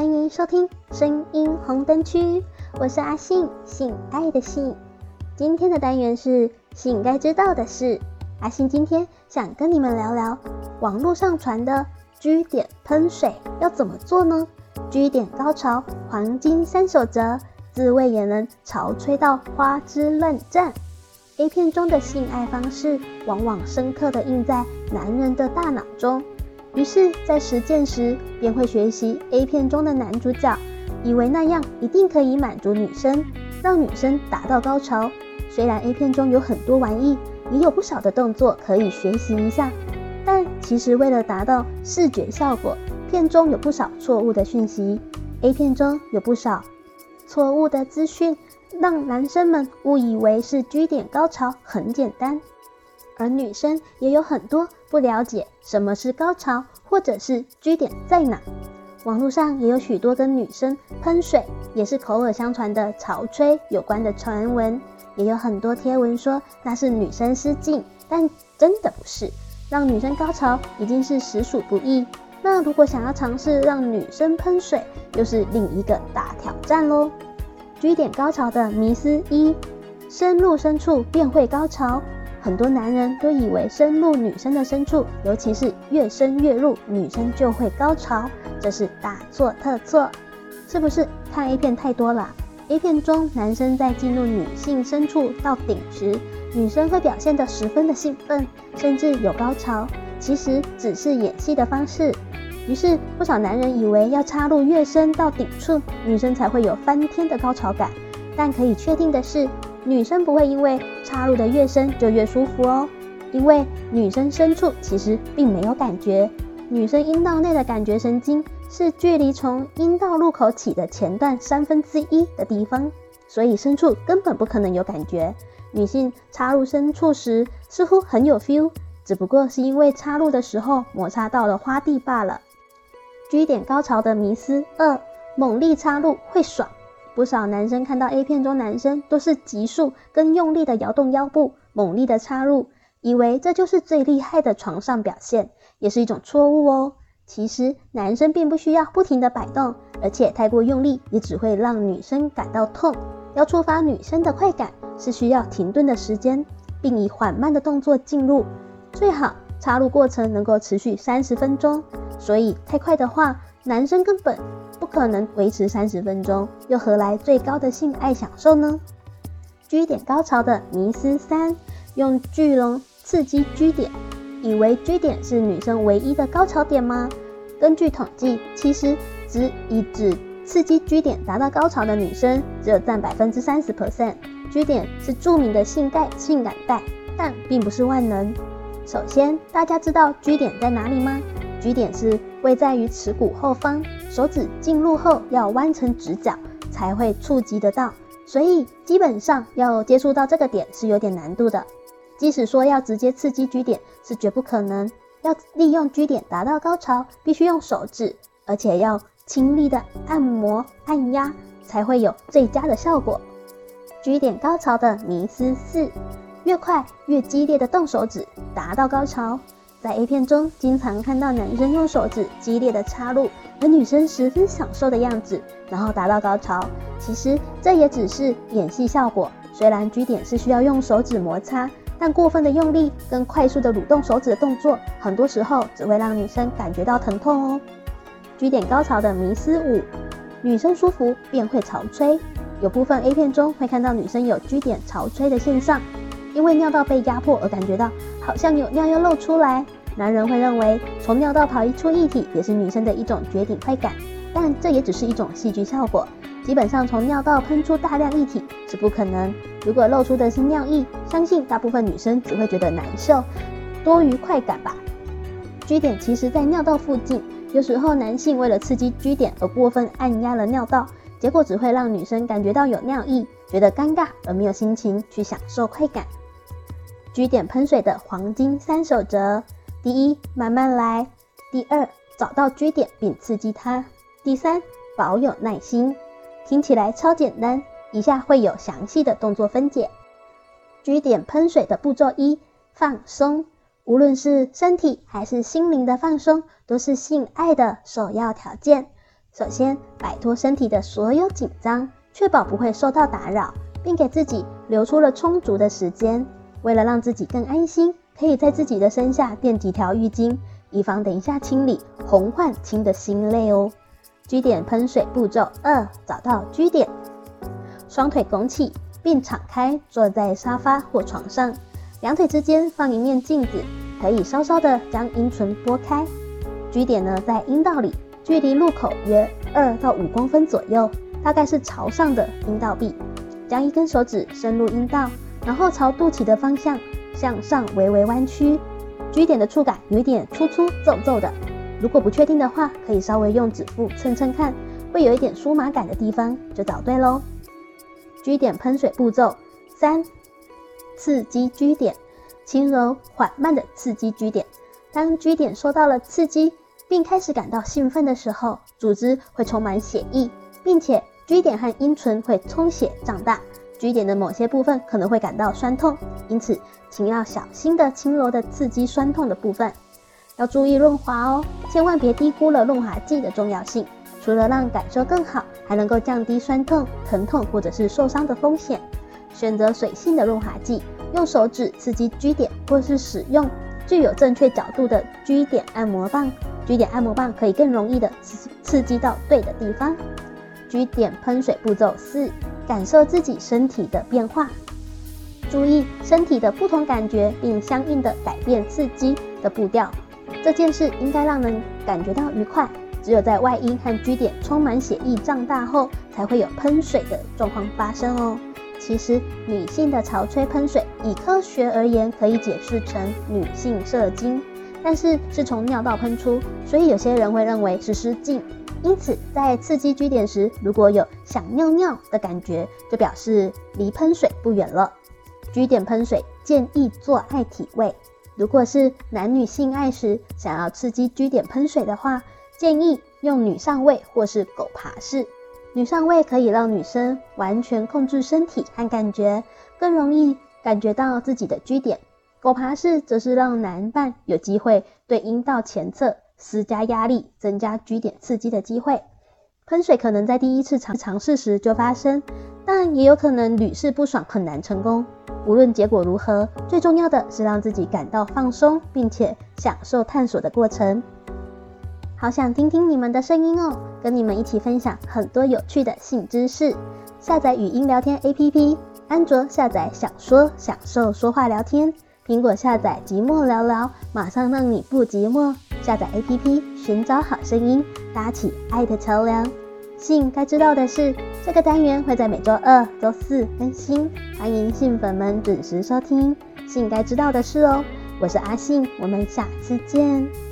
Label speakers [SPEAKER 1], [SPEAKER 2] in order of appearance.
[SPEAKER 1] 欢迎收听声音红灯区，我是阿信，性爱的性。今天的单元是性该知道的事。阿信今天想跟你们聊聊网络上传的 G 点喷水要怎么做呢？G 点高潮黄金三守则，自慰也能潮吹到花枝乱颤。A 片中的性爱方式往往深刻地印在男人的大脑中。于是，在实践时便会学习 A 片中的男主角，以为那样一定可以满足女生，让女生达到高潮。虽然 A 片中有很多玩意，也有不少的动作可以学习一下，但其实为了达到视觉效果，片中有不少错误的讯息。A 片中有不少错误的资讯，让男生们误以为是 G 点高潮很简单。而女生也有很多不了解什么是高潮，或者是 G 点在哪。网络上也有许多跟女生喷水，也是口耳相传的潮吹有关的传闻，也有很多贴文说那是女生失禁，但真的不是。让女生高潮已经是实属不易，那如果想要尝试让女生喷水，又是另一个大挑战喽。G 点高潮的迷思一：深入深处便会高潮。很多男人都以为深入女生的深处，尤其是越深越入，女生就会高潮，这是大错特错。是不是看 A 片太多了？A 片中男生在进入女性深处到顶时，女生会表现得十分的兴奋，甚至有高潮，其实只是演戏的方式。于是不少男人以为要插入越深到顶处，女生才会有翻天的高潮感。但可以确定的是，女生不会因为插入的越深就越舒服哦，因为女生深处其实并没有感觉。女生阴道内的感觉神经是距离从阴道入口起的前段三分之一的地方，所以深处根本不可能有感觉。女性插入深处时似乎很有 feel，只不过是因为插入的时候摩擦到了花蒂罢了。G 点高潮的迷思二：猛力插入会爽。不少男生看到 A 片中男生都是急速跟用力的摇动腰部，猛力的插入，以为这就是最厉害的床上表现，也是一种错误哦。其实男生并不需要不停的摆动，而且太过用力也只会让女生感到痛。要触发女生的快感，是需要停顿的时间，并以缓慢的动作进入，最好插入过程能够持续三十分钟。所以太快的话，男生根本可能维持三十分钟，又何来最高的性爱享受呢？G 点高潮的迷思三：用巨龙刺激 G 点，以为 G 点是女生唯一的高潮点吗？根据统计，其实只以指刺激 G 点达到高潮的女生只有占百分之三十 percent。G 点是著名的性盖性感带，但并不是万能。首先，大家知道 G 点在哪里吗？G 点是位在于耻骨后方，手指进入后要弯成直角才会触及得到，所以基本上要接触到这个点是有点难度的。即使说要直接刺激 G 点是绝不可能，要利用 G 点达到高潮，必须用手指，而且要轻力的按摩按压才会有最佳的效果。G 点高潮的迷思四：越快越激烈的动手指达到高潮。在 A 片中，经常看到男生用手指激烈的插入，而女生十分享受的样子，然后达到高潮。其实这也只是演戏效果。虽然 G 点是需要用手指摩擦，但过分的用力跟快速的蠕动手指的动作，很多时候只会让女生感觉到疼痛哦。G 点高潮的迷思五：女生舒服便会潮吹。有部分 A 片中会看到女生有 G 点潮吹的现象。因为尿道被压迫而感觉到好像有尿要漏出来，男人会认为从尿道跑一出液体也是女生的一种绝顶快感，但这也只是一种戏剧效果。基本上从尿道喷出大量液体是不可能。如果漏出的是尿液，相信大部分女生只会觉得难受，多于快感吧。G 点其实在尿道附近，有时候男性为了刺激 G 点而过分按压了尿道，结果只会让女生感觉到有尿意，觉得尴尬而没有心情去享受快感。居点喷水的黄金三守则：第一，慢慢来；第二，找到居点并刺激它；第三，保有耐心。听起来超简单，以下会有详细的动作分解。居点喷水的步骤一：放松。无论是身体还是心灵的放松，都是性爱的首要条件。首先，摆脱身体的所有紧张，确保不会受到打扰，并给自己留出了充足的时间。为了让自己更安心，可以在自己的身下垫几条浴巾，以防等一下清理红患清的心累哦。G 点喷水步骤二：找到 G 点，双腿拱起并敞开，坐在沙发或床上，两腿之间放一面镜子，可以稍稍的将阴唇拨开。G 点呢，在阴道里。距离入口约二到五公分左右，大概是朝上的阴道壁。将一根手指伸入阴道，然后朝肚脐的方向向上微微弯曲。G 点的触感有一点粗粗皱皱的，如果不确定的话，可以稍微用指腹蹭蹭看，会有一点酥麻感的地方就找对喽。G 点喷水步骤三：刺激 G 点，轻柔缓慢的刺激 G 点。当 G 点受到了刺激，并开始感到兴奋的时候，组织会充满血液，并且 G 点和阴唇会充血胀大，G 点的某些部分可能会感到酸痛，因此请要小心的轻柔的刺激酸痛的部分，要注意润滑哦，千万别低估了润滑剂的重要性。除了让感受更好，还能够降低酸痛、疼痛或者是受伤的风险。选择水性的润滑剂，用手指刺激 G 点，或是使用具有正确角度的 G 点按摩棒。G 点按摩棒可以更容易的刺刺激到对的地方。G 点喷水步骤四：感受自己身体的变化，注意身体的不同感觉，并相应的改变刺激的步调。这件事应该让人感觉到愉快。只有在外阴和 G 点充满血液胀大后，才会有喷水的状况发生哦。其实，女性的潮吹喷水，以科学而言，可以解释成女性射精。但是是从尿道喷出，所以有些人会认为是失禁。因此，在刺激 G 点时，如果有想尿尿的感觉，就表示离喷水不远了。G 点喷水建议做爱体位。如果是男女性爱时想要刺激 G 点喷水的话，建议用女上位或是狗爬式。女上位可以让女生完全控制身体和感觉，更容易感觉到自己的 G 点。狗爬式则是让男伴有机会对阴道前侧施加压力，增加 G 点刺激的机会。喷水可能在第一次尝尝试时就发生，但也有可能屡试不爽，很难成功。无论结果如何，最重要的是让自己感到放松，并且享受探索的过程。好想听听你们的声音哦，跟你们一起分享很多有趣的性知识。下载语音聊天 APP，安卓下载享说享受说话聊天。苹果下载寂寞聊聊，马上让你不寂寞。下载 APP，寻找好声音，搭起爱的桥梁。信该知道的事，这个单元会在每周二、周四更新，欢迎信粉们准时收听。信该知道的事哦，我是阿信，我们下次见。